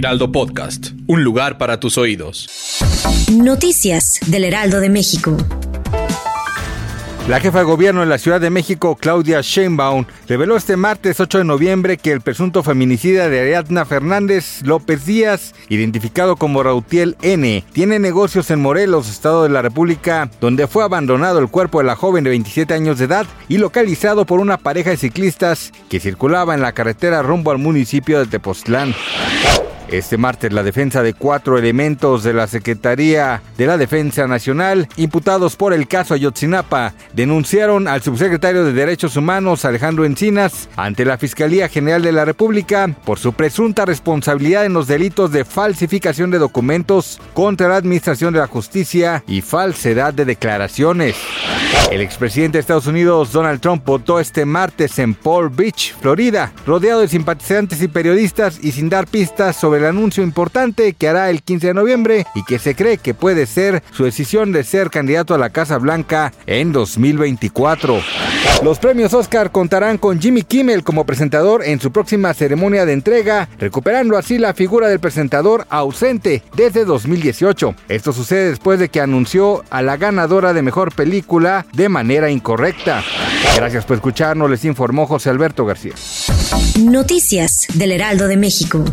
Heraldo Podcast, un lugar para tus oídos. Noticias del Heraldo de México. La jefa de gobierno de la Ciudad de México, Claudia Sheinbaum, reveló este martes 8 de noviembre que el presunto feminicida de Ariadna Fernández López Díaz, identificado como Rautiel N., tiene negocios en Morelos, Estado de la República, donde fue abandonado el cuerpo de la joven de 27 años de edad y localizado por una pareja de ciclistas que circulaba en la carretera rumbo al municipio de Tepoztlán. Este martes la defensa de cuatro elementos de la Secretaría de la Defensa Nacional, imputados por el caso Ayotzinapa, denunciaron al subsecretario de Derechos Humanos Alejandro Encinas ante la Fiscalía General de la República por su presunta responsabilidad en los delitos de falsificación de documentos contra la Administración de la Justicia y falsedad de declaraciones. El expresidente de Estados Unidos, Donald Trump, votó este martes en Palm Beach, Florida, rodeado de simpatizantes y periodistas y sin dar pistas sobre el anuncio importante que hará el 15 de noviembre y que se cree que puede ser su decisión de ser candidato a la Casa Blanca en 2024. Los premios Oscar contarán con Jimmy Kimmel como presentador en su próxima ceremonia de entrega, recuperando así la figura del presentador ausente desde 2018. Esto sucede después de que anunció a la ganadora de mejor película de manera incorrecta. Gracias por escucharnos, les informó José Alberto García. Noticias del Heraldo de México.